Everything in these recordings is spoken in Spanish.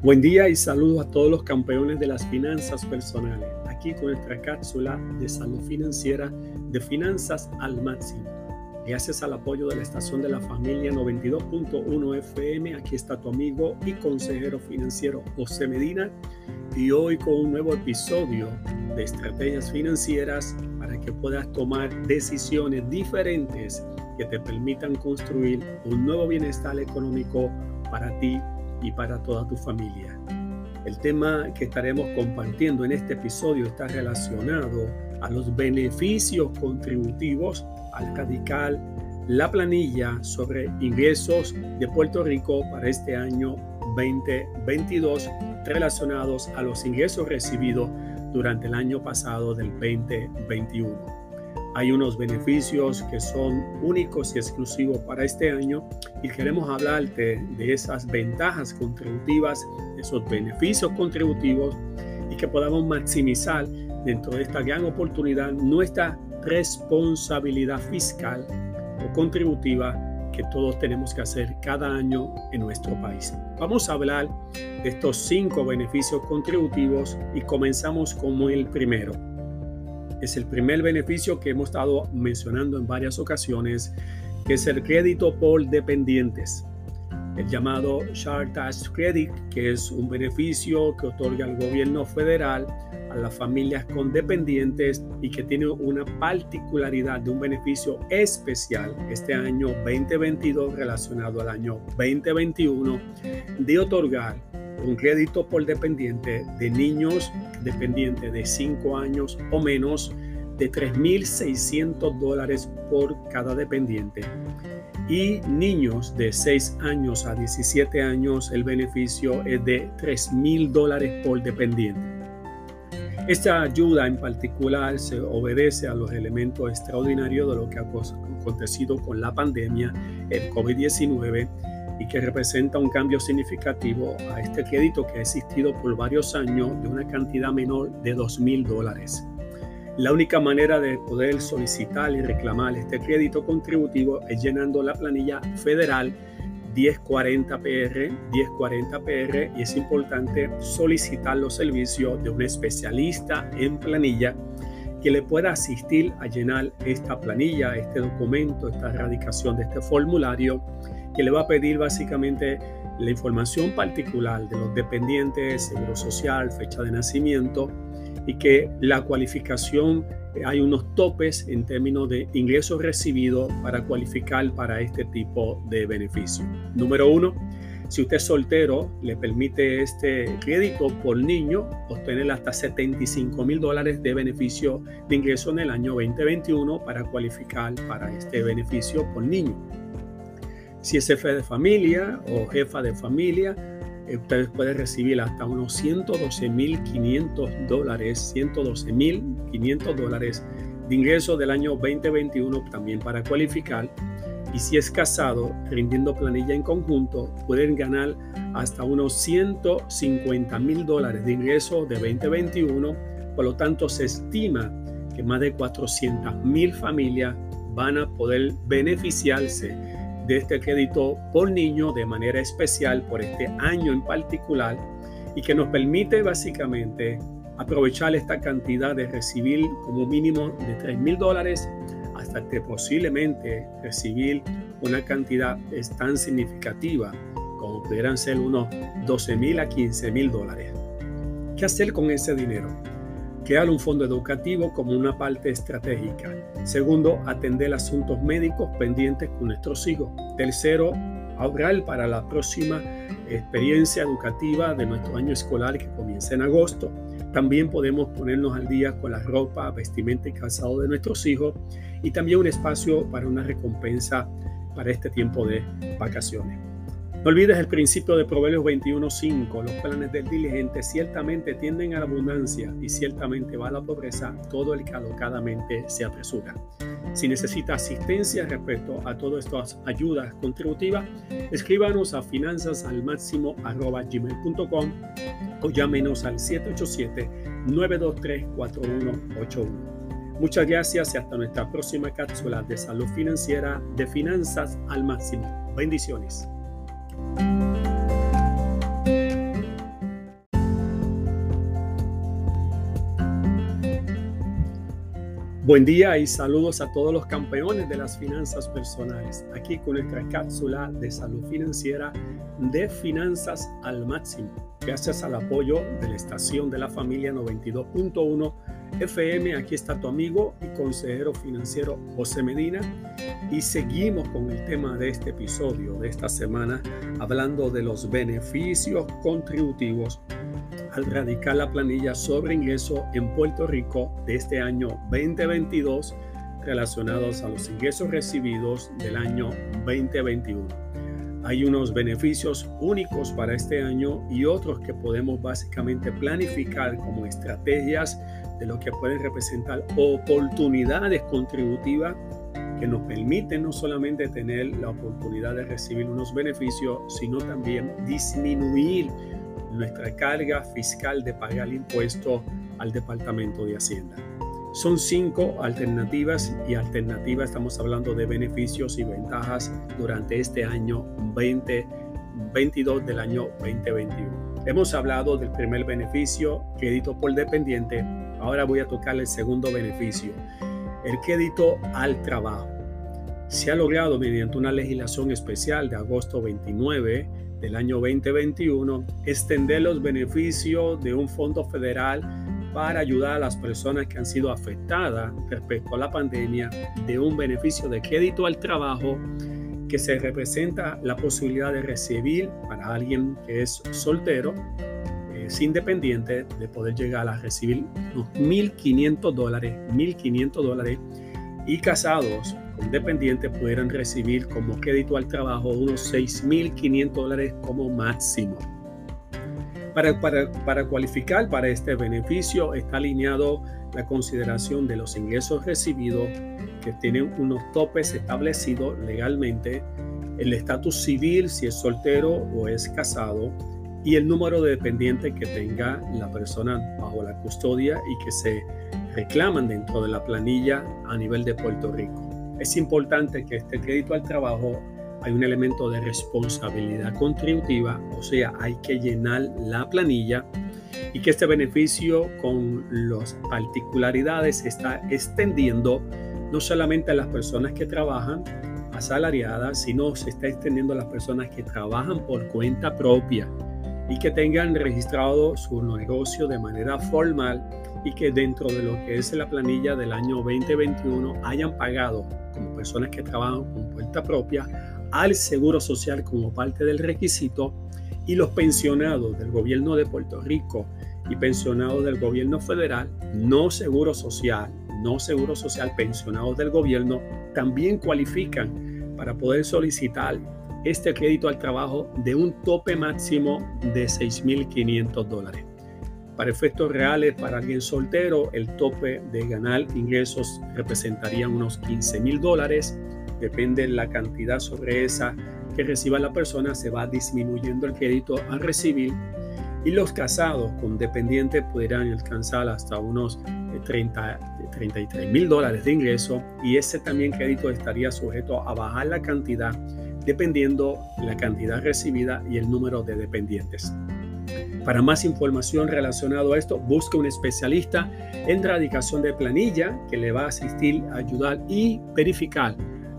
Buen día y saludos a todos los campeones de las finanzas personales, aquí con nuestra cápsula de salud financiera de finanzas al máximo. Gracias al apoyo de la estación de la familia 92.1 FM, aquí está tu amigo y consejero financiero José Medina y hoy con un nuevo episodio de estrategias financieras para que puedas tomar decisiones diferentes que te permitan construir un nuevo bienestar económico para ti y para toda tu familia. El tema que estaremos compartiendo en este episodio está relacionado a los beneficios contributivos al radical la planilla sobre ingresos de Puerto Rico para este año 2022 relacionados a los ingresos recibidos durante el año pasado del 2021. Hay unos beneficios que son únicos y exclusivos para este año y queremos hablarte de esas ventajas contributivas, esos beneficios contributivos y que podamos maximizar dentro de esta gran oportunidad nuestra responsabilidad fiscal o contributiva que todos tenemos que hacer cada año en nuestro país. Vamos a hablar de estos cinco beneficios contributivos y comenzamos como el primero es el primer beneficio que hemos estado mencionando en varias ocasiones, que es el crédito por dependientes. El llamado Share Tax Credit, que es un beneficio que otorga el gobierno federal a las familias con dependientes y que tiene una particularidad de un beneficio especial este año 2022 relacionado al año 2021 de otorgar un crédito por dependiente de niños dependientes de 5 años o menos de 3.600 dólares por cada dependiente y niños de 6 años a 17 años el beneficio es de 3.000 dólares por dependiente. Esta ayuda en particular se obedece a los elementos extraordinarios de lo que ha acontecido con la pandemia, el COVID-19 y que representa un cambio significativo a este crédito que ha existido por varios años de una cantidad menor de 2 mil dólares. La única manera de poder solicitar y reclamar este crédito contributivo es llenando la planilla federal 1040PR, 1040PR y es importante solicitar los servicios de un especialista en planilla que le pueda asistir a llenar esta planilla, este documento, esta erradicación de este formulario que le va a pedir básicamente la información particular de los dependientes, seguro social, fecha de nacimiento y que la cualificación, eh, hay unos topes en términos de ingresos recibidos para cualificar para este tipo de beneficio. Número uno, si usted es soltero, le permite este crédito por niño obtener hasta 75 mil dólares de beneficio de ingreso en el año 2021 para cualificar para este beneficio por niño. Si es jefe de familia o jefa de familia, eh, ustedes pueden recibir hasta unos 112.500 dólares, 112.500 dólares de ingreso del año 2021 también para cualificar. Y si es casado, rindiendo planilla en conjunto, pueden ganar hasta unos 150 mil dólares de ingreso de 2021. Por lo tanto, se estima que más de 400 mil familias van a poder beneficiarse de este crédito por niño de manera especial por este año en particular y que nos permite básicamente aprovechar esta cantidad de recibir como mínimo de 3 mil dólares hasta que posiblemente recibir una cantidad tan significativa como pudieran ser unos 12 mil a 15 mil dólares. ¿Qué hacer con ese dinero? Crear un fondo educativo como una parte estratégica. Segundo, atender asuntos médicos pendientes con nuestros hijos. Tercero, ahorrar para la próxima experiencia educativa de nuestro año escolar que comienza en agosto. También podemos ponernos al día con la ropa, vestimenta y calzado de nuestros hijos y también un espacio para una recompensa para este tiempo de vacaciones. No olvides el principio de Proverbios 21.5. Los planes del diligente ciertamente tienden a la abundancia y ciertamente va a la pobreza todo el que alocadamente se apresura. Si necesita asistencia respecto a todas estas ayudas contributivas, escríbanos a finanzasalmáximo.gmail.com o llámenos al 787-923-4181. Muchas gracias y hasta nuestra próxima cápsula de salud financiera de Finanzas al Máximo. Bendiciones. Buen día y saludos a todos los campeones de las finanzas personales. Aquí con nuestra cápsula de salud financiera de finanzas al máximo. Gracias al apoyo de la estación de la familia 92.1 FM. Aquí está tu amigo y consejero financiero José Medina. Y seguimos con el tema de este episodio de esta semana, hablando de los beneficios contributivos al radicar la planilla sobre ingreso en Puerto Rico de este año 2022 relacionados a los ingresos recibidos del año 2021. Hay unos beneficios únicos para este año y otros que podemos básicamente planificar como estrategias de lo que pueden representar oportunidades contributivas que nos permiten no solamente tener la oportunidad de recibir unos beneficios, sino también disminuir nuestra carga fiscal de pagar el impuesto al Departamento de Hacienda. Son cinco alternativas y alternativas estamos hablando de beneficios y ventajas durante este año 2022 del año 2021. Hemos hablado del primer beneficio, crédito por dependiente. Ahora voy a tocar el segundo beneficio, el crédito al trabajo. Se ha logrado mediante una legislación especial de agosto 29 del año 2021 extender los beneficios de un fondo federal para ayudar a las personas que han sido afectadas respecto a la pandemia de un beneficio de crédito al trabajo que se representa la posibilidad de recibir para alguien que es soltero, es independiente, de poder llegar a recibir unos 1.500 dólares, 1.500 dólares y casados dependientes pudieran recibir como crédito al trabajo unos 6.500 dólares como máximo. Para, para, para, cualificar para este beneficio está alineado la consideración de los ingresos recibidos que tienen unos topes establecidos legalmente, el estatus civil si es soltero o es casado y el número de dependientes que tenga la persona bajo la custodia y que se reclaman dentro de la planilla a nivel de Puerto Rico. Es importante que este crédito al trabajo hay un elemento de responsabilidad contributiva, o sea, hay que llenar la planilla y que este beneficio con las particularidades se está extendiendo no solamente a las personas que trabajan asalariadas, sino se está extendiendo a las personas que trabajan por cuenta propia y que tengan registrado su negocio de manera formal y que dentro de lo que es la planilla del año 2021 hayan pagado como personas que trabajan con cuenta propia al Seguro Social como parte del requisito y los pensionados del gobierno de Puerto Rico y pensionados del gobierno federal, no Seguro Social, no Seguro Social, pensionados del gobierno, también cualifican para poder solicitar este crédito al trabajo de un tope máximo de 6.500 dólares. Para efectos reales, para alguien soltero, el tope de ganar ingresos representaría unos 15 mil dólares. Depende de la cantidad sobre esa que reciba la persona, se va disminuyendo el crédito a recibir. Y los casados con dependientes podrían alcanzar hasta unos 30, eh, 33 mil dólares de ingreso y ese también crédito estaría sujeto a bajar la cantidad dependiendo la cantidad recibida y el número de dependientes. Para más información relacionado a esto, busque un especialista en radicación de planilla que le va a asistir, ayudar y verificar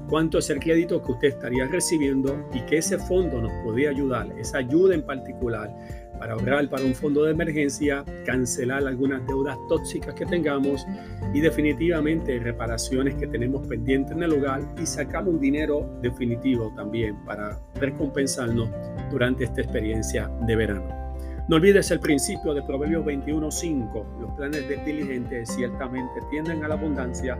cuánto es el crédito que usted estaría recibiendo y que ese fondo nos podría ayudar, esa ayuda en particular para ahorrar para un fondo de emergencia, cancelar algunas deudas tóxicas que tengamos y definitivamente reparaciones que tenemos pendientes en el hogar y sacar un dinero definitivo también para recompensarnos durante esta experiencia de verano. No olvides el principio de Proverbios 21.5. Los planes del diligente ciertamente tienden a la abundancia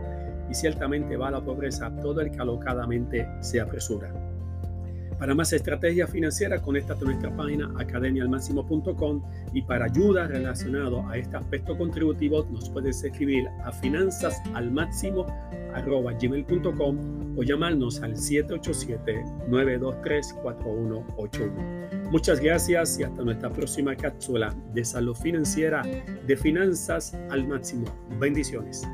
y ciertamente va a la pobreza todo el que alocadamente se apresura. Para más estrategias financieras, conéctate a nuestra página academialmáximo.com y para ayuda relacionado a este aspecto contributivo nos puedes escribir a finanzasalmáximo.gmail.com o llamarnos al 787-923-4181. Muchas gracias y hasta nuestra próxima cápsula de salud financiera de finanzas al máximo. Bendiciones.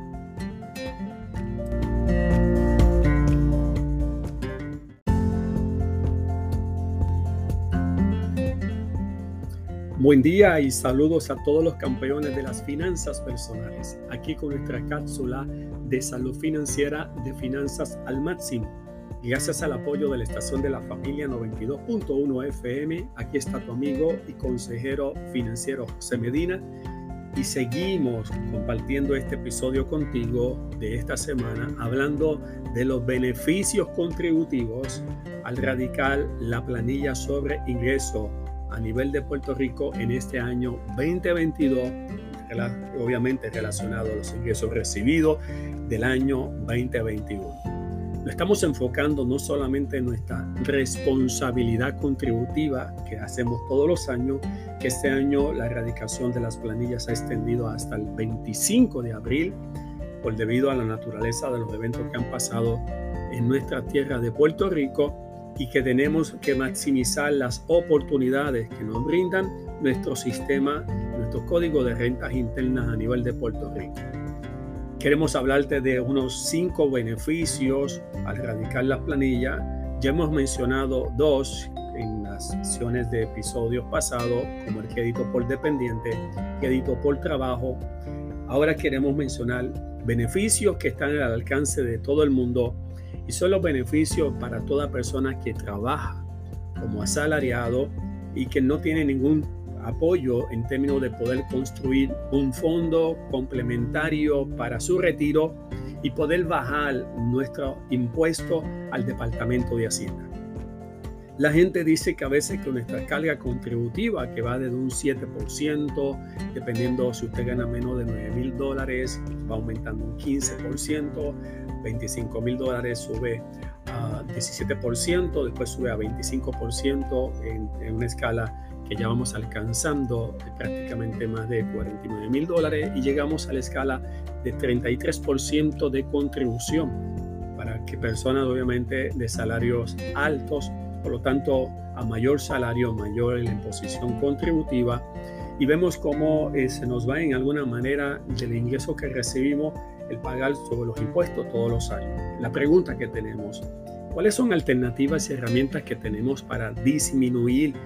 Buen día y saludos a todos los campeones de las finanzas personales, aquí con nuestra cápsula de salud financiera de finanzas al máximo. Gracias al apoyo de la estación de la familia 92.1 FM, aquí está tu amigo y consejero financiero José Medina y seguimos compartiendo este episodio contigo de esta semana hablando de los beneficios contributivos al radical la planilla sobre ingreso a nivel de Puerto Rico en este año 2022, obviamente relacionado a los ingresos recibidos del año 2021. Lo estamos enfocando no solamente en nuestra responsabilidad contributiva que hacemos todos los años, que este año la erradicación de las planillas ha extendido hasta el 25 de abril, por debido a la naturaleza de los eventos que han pasado en nuestra tierra de Puerto Rico y que tenemos que maximizar las oportunidades que nos brindan nuestro sistema, nuestro código de rentas internas a nivel de Puerto Rico. Queremos hablarte de unos cinco beneficios al radicar la planilla. Ya hemos mencionado dos en las sesiones de episodios pasados, como el crédito por dependiente, crédito por trabajo. Ahora queremos mencionar beneficios que están al alcance de todo el mundo y son los beneficios para toda persona que trabaja como asalariado y que no tiene ningún apoyo en términos de poder construir un fondo complementario para su retiro y poder bajar nuestro impuesto al Departamento de Hacienda. La gente dice que a veces con nuestra carga contributiva, que va desde un 7%, dependiendo si usted gana menos de 9 mil dólares, va aumentando un 15%, 25 mil dólares sube a 17%, después sube a 25% en, en una escala que ya vamos alcanzando de prácticamente más de 49 mil dólares y llegamos a la escala de 33% de contribución para que personas obviamente de salarios altos, por lo tanto a mayor salario, mayor la imposición contributiva y vemos cómo eh, se nos va en alguna manera del ingreso que recibimos el pagar sobre los impuestos todos los años. La pregunta que tenemos, ¿cuáles son alternativas y herramientas que tenemos para disminuir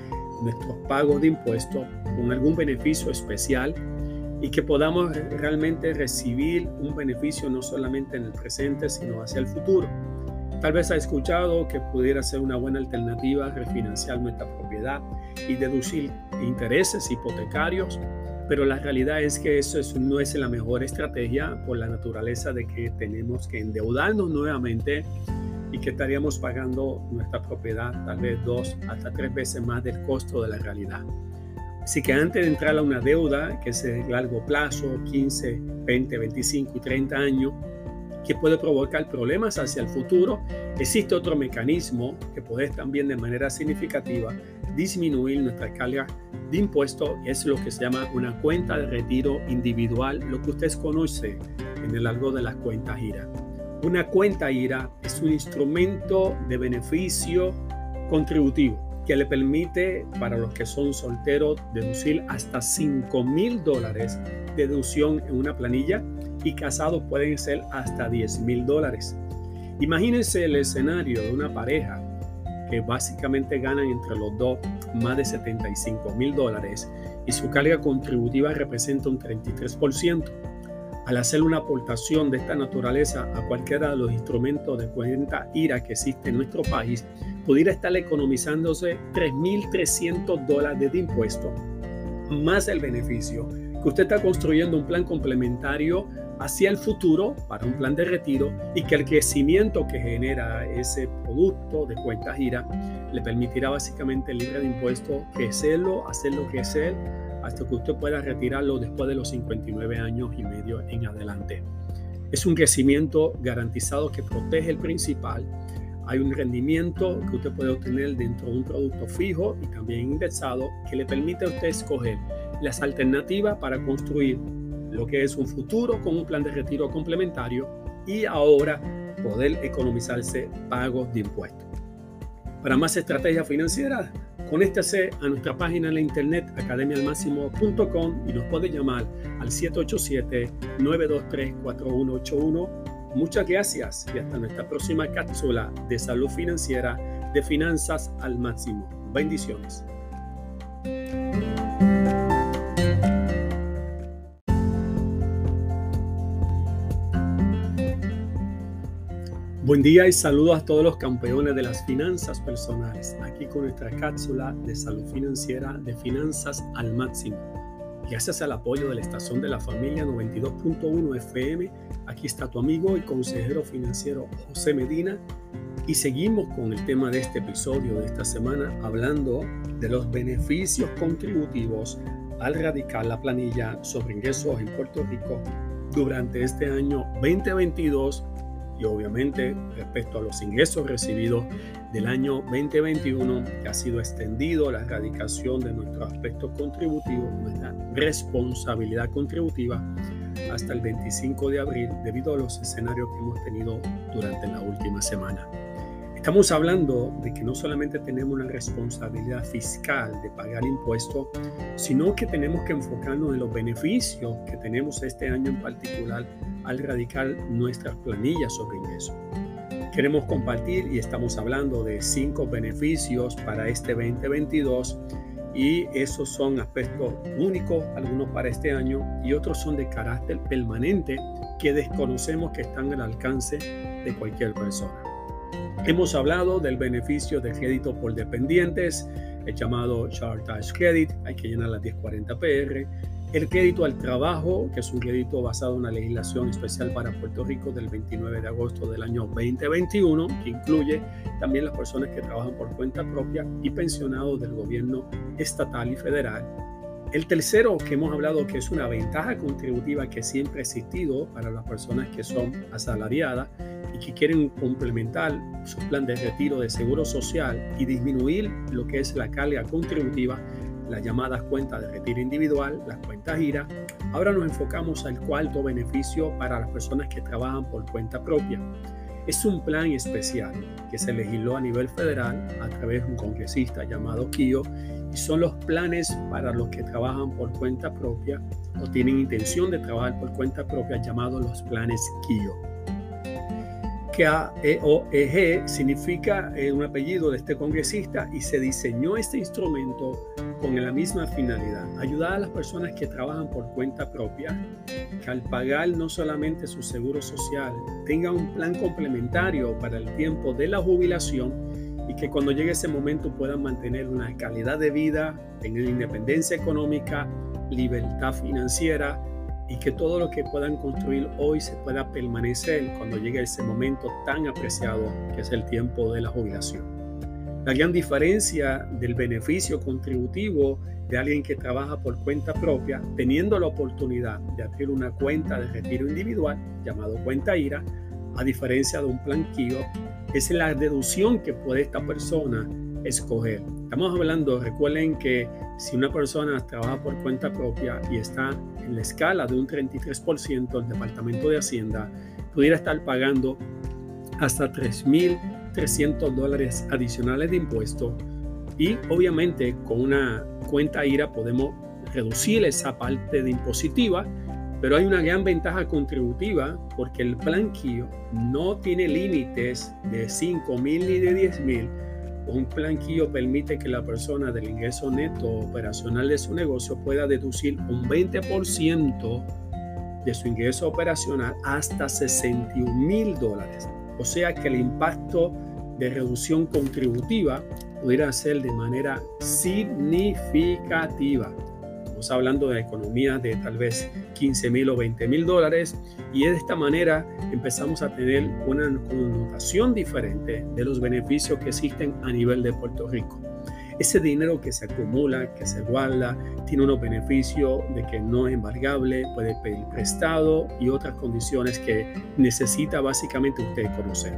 nuestros pagos de impuestos con algún beneficio especial y que podamos realmente recibir un beneficio no solamente en el presente, sino hacia el futuro? Tal vez ha escuchado que pudiera ser una buena alternativa refinanciar nuestra propiedad y deducir intereses hipotecarios pero la realidad es que eso no es la mejor estrategia por la naturaleza de que tenemos que endeudarnos nuevamente y que estaríamos pagando nuestra propiedad tal vez dos hasta tres veces más del costo de la realidad. Así que antes de entrar a una deuda que es de largo plazo, 15, 20, 25 y 30 años, que puede provocar problemas hacia el futuro, existe otro mecanismo que puede también de manera significativa disminuir nuestra carga de impuestos, es lo que se llama una cuenta de retiro individual, lo que ustedes conocen en el largo de las cuentas IRA. Una cuenta IRA es un instrumento de beneficio contributivo que le permite para los que son solteros deducir hasta 5 mil dólares de deducción en una planilla y casados pueden ser hasta 10 mil dólares. Imagínense el escenario de una pareja que básicamente ganan entre los dos más de 75 mil dólares y su carga contributiva representa un 33%. Al hacer una aportación de esta naturaleza a cualquiera de los instrumentos de cuenta IRA que existe en nuestro país, pudiera estar economizándose 3.300 dólares de impuesto, más el beneficio que usted está construyendo un plan complementario hacia el futuro para un plan de retiro y que el crecimiento que genera ese producto de cuenta gira le permitirá básicamente libre de impuestos crecerlo, hacerlo crecer hasta que usted pueda retirarlo después de los 59 años y medio en adelante. Es un crecimiento garantizado que protege el principal. Hay un rendimiento que usted puede obtener dentro de un producto fijo y también indexado que le permite a usted escoger las alternativas para construir lo que es un futuro con un plan de retiro complementario y ahora poder economizarse pagos de impuestos. Para más estrategia financiera, conéctese a nuestra página en la internet academialmáximo.com y nos puede llamar al 787-923-4181. Muchas gracias y hasta nuestra próxima cápsula de salud financiera de finanzas al máximo. Bendiciones. Buen día y saludos a todos los campeones de las finanzas personales, aquí con nuestra cápsula de salud financiera de finanzas al máximo. Gracias al apoyo de la estación de la familia 92.1 FM, aquí está tu amigo y consejero financiero José Medina y seguimos con el tema de este episodio de esta semana hablando de los beneficios contributivos al radicar la planilla sobre ingresos en Puerto Rico durante este año 2022 y obviamente respecto a los ingresos recibidos del año 2021 que ha sido extendido la erradicación de nuestro aspecto contributivo, nuestra responsabilidad contributiva hasta el 25 de abril debido a los escenarios que hemos tenido durante la última semana. Estamos hablando de que no solamente tenemos una responsabilidad fiscal de pagar impuestos, sino que tenemos que enfocarnos en los beneficios que tenemos este año en particular al radicar nuestras planillas sobre ingresos. Queremos compartir y estamos hablando de cinco beneficios para este 2022 y esos son aspectos únicos, algunos para este año y otros son de carácter permanente que desconocemos que están al alcance de cualquier persona. Hemos hablado del beneficio de crédito por dependientes, el llamado Chartage Credit, hay que llenar las 1040 PR, el crédito al trabajo, que es un crédito basado en una legislación especial para Puerto Rico del 29 de agosto del año 2021, que incluye también las personas que trabajan por cuenta propia y pensionados del gobierno estatal y federal. El tercero que hemos hablado que es una ventaja contributiva que siempre ha existido para las personas que son asalariadas y que quieren complementar su plan de retiro de seguro social y disminuir lo que es la carga contributiva las llamadas cuentas de retiro individual, las cuentas GIRA. Ahora nos enfocamos al cuarto beneficio para las personas que trabajan por cuenta propia. Es un plan especial que se legisló a nivel federal a través de un congresista llamado KIO y son los planes para los que trabajan por cuenta propia o tienen intención de trabajar por cuenta propia llamados los planes KIO. KEOEG significa eh, un apellido de este congresista y se diseñó este instrumento con la misma finalidad, ayudar a las personas que trabajan por cuenta propia, que al pagar no solamente su seguro social, tengan un plan complementario para el tiempo de la jubilación y que cuando llegue ese momento puedan mantener una calidad de vida, tener independencia económica, libertad financiera y que todo lo que puedan construir hoy se pueda permanecer cuando llegue ese momento tan apreciado que es el tiempo de la jubilación. La gran diferencia del beneficio contributivo de alguien que trabaja por cuenta propia, teniendo la oportunidad de abrir una cuenta de retiro individual, llamado cuenta IRA, a diferencia de un planquillo, es la deducción que puede esta persona escoger. Estamos hablando, recuerden que si una persona trabaja por cuenta propia y está en la escala de un 33%, el Departamento de Hacienda pudiera estar pagando hasta 3.000 300 dólares adicionales de impuestos y obviamente con una cuenta IRA podemos reducir esa parte de impositiva, pero hay una gran ventaja contributiva porque el plan KIO no tiene límites de 5 mil ni de 10 mil. Un plan KIO permite que la persona del ingreso neto operacional de su negocio pueda deducir un 20% de su ingreso operacional hasta 61 mil dólares. O sea que el impacto de reducción contributiva pudiera ser de manera significativa. Estamos hablando de economías de tal vez 15 mil o 20 mil dólares y de esta manera empezamos a tener una connotación diferente de los beneficios que existen a nivel de Puerto Rico. Ese dinero que se acumula, que se guarda, tiene unos beneficios de que no es embargable, puede pedir prestado y otras condiciones que necesita básicamente usted conocer.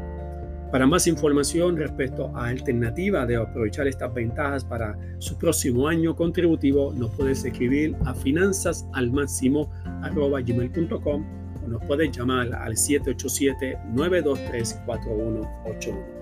Para más información respecto a alternativas de aprovechar estas ventajas para su próximo año contributivo, nos puedes escribir a finanzasalmáximo.com o nos puedes llamar al 787-923-4181.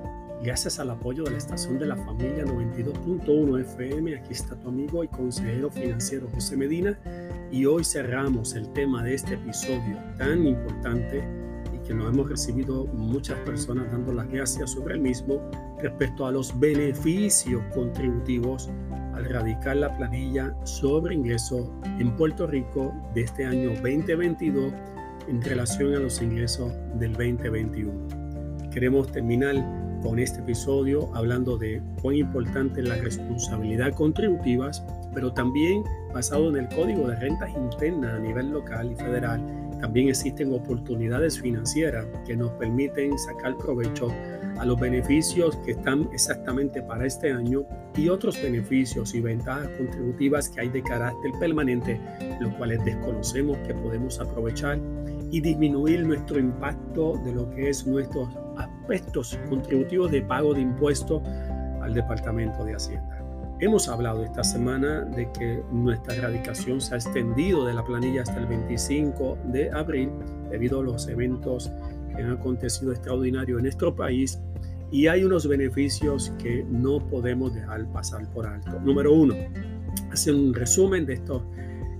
Gracias al apoyo de la estación de la familia 92.1 FM, aquí está tu amigo y consejero financiero José Medina y hoy cerramos el tema de este episodio tan importante y que nos hemos recibido muchas personas dando las gracias sobre el mismo respecto a los beneficios contributivos al radicar la planilla sobre ingresos en Puerto Rico de este año 2022 en relación a los ingresos del 2021. Queremos terminar con este episodio hablando de cuán importante es la responsabilidad contributiva, pero también basado en el Código de Rentas Internas a nivel local y federal, también existen oportunidades financieras que nos permiten sacar provecho a los beneficios que están exactamente para este año y otros beneficios y ventajas contributivas que hay de carácter permanente, los cuales desconocemos que podemos aprovechar y disminuir nuestro impacto de lo que es nuestros aspectos contributivos de pago de impuestos al Departamento de Hacienda. Hemos hablado esta semana de que nuestra erradicación se ha extendido de la planilla hasta el 25 de abril debido a los eventos que han acontecido extraordinarios en nuestro país y hay unos beneficios que no podemos dejar pasar por alto. Número uno, hacer un resumen de estos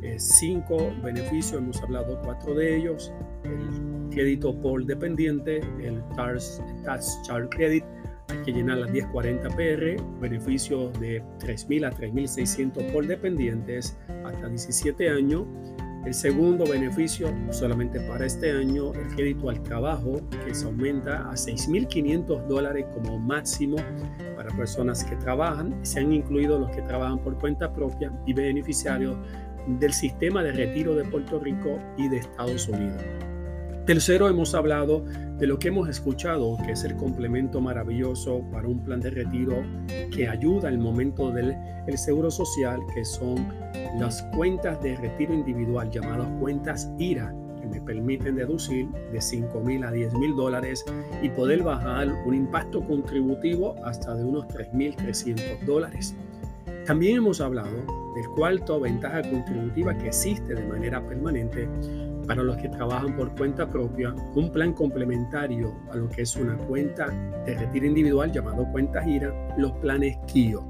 eh, cinco beneficios, hemos hablado cuatro de ellos, el crédito por dependiente, el Tax, Tax Child Credit, hay que llenar las 1040 PR, beneficio de 3.000 a 3.600 por dependientes hasta 17 años. El segundo beneficio, solamente para este año, el crédito al trabajo, que se aumenta a 6.500 dólares como máximo para personas que trabajan. Se han incluido los que trabajan por cuenta propia y beneficiarios del sistema de retiro de Puerto Rico y de Estados Unidos. Tercero, hemos hablado de lo que hemos escuchado, que es el complemento maravilloso para un plan de retiro que ayuda al momento del el seguro social, que son las cuentas de retiro individual llamadas cuentas IRA, que me permiten deducir de 5 mil a 10 mil dólares y poder bajar un impacto contributivo hasta de unos 3.300 dólares. También hemos hablado del cuarto ventaja contributiva que existe de manera permanente para los que trabajan por cuenta propia, un plan complementario a lo que es una cuenta de retiro individual llamado cuenta gira, los planes KIO.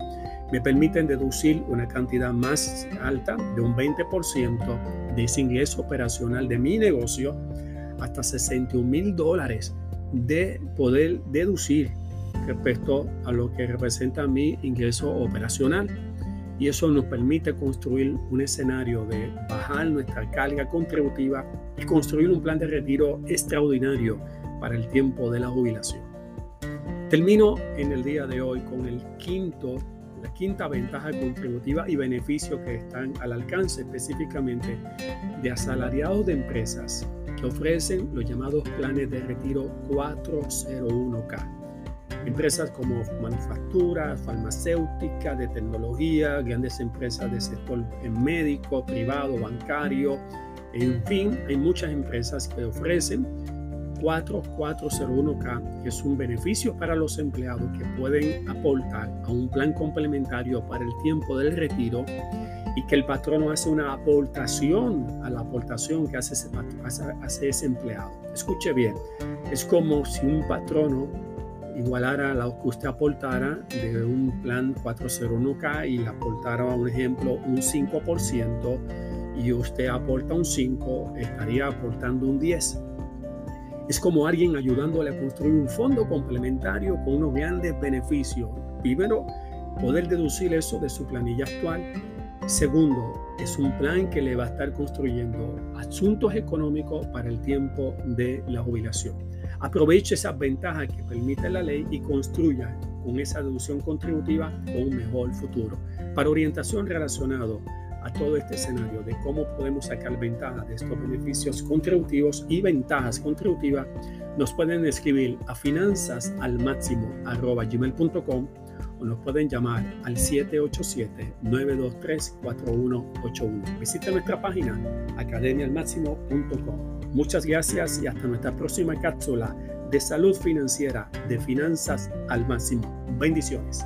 Me permiten deducir una cantidad más alta de un 20% de ese ingreso operacional de mi negocio hasta 61 mil dólares de poder deducir respecto a lo que representa mi ingreso operacional y eso nos permite construir un escenario de bajar nuestra carga contributiva y construir un plan de retiro extraordinario para el tiempo de la jubilación. Termino en el día de hoy con el quinto, la quinta ventaja contributiva y beneficio que están al alcance específicamente de asalariados de empresas que ofrecen los llamados planes de retiro 401k. Empresas como manufacturas, farmacéuticas, de tecnología, grandes empresas del sector médico, privado, bancario, en fin, hay muchas empresas que ofrecen 4401K, que es un beneficio para los empleados que pueden aportar a un plan complementario para el tiempo del retiro y que el patrono hace una aportación a la aportación que hace ese, hace ese empleado. Escuche bien, es como si un patrono igualara lo que usted aportara de un plan 401k y aportara, un ejemplo, un 5% y usted aporta un 5, estaría aportando un 10. Es como alguien ayudándole a construir un fondo complementario con unos grandes beneficios. Primero, poder deducir eso de su planilla actual. Segundo, es un plan que le va a estar construyendo asuntos económicos para el tiempo de la jubilación. Aproveche esas ventajas que permite la ley y construya con esa deducción contributiva un mejor futuro. Para orientación relacionado a todo este escenario de cómo podemos sacar ventaja de estos beneficios contributivos y ventajas contributivas, nos pueden escribir a finanzas al máximo gmail.com nos pueden llamar al 787-923-4181. Visita nuestra página academialmáximo.com. Muchas gracias y hasta nuestra próxima cápsula de salud financiera, de finanzas al máximo. Bendiciones.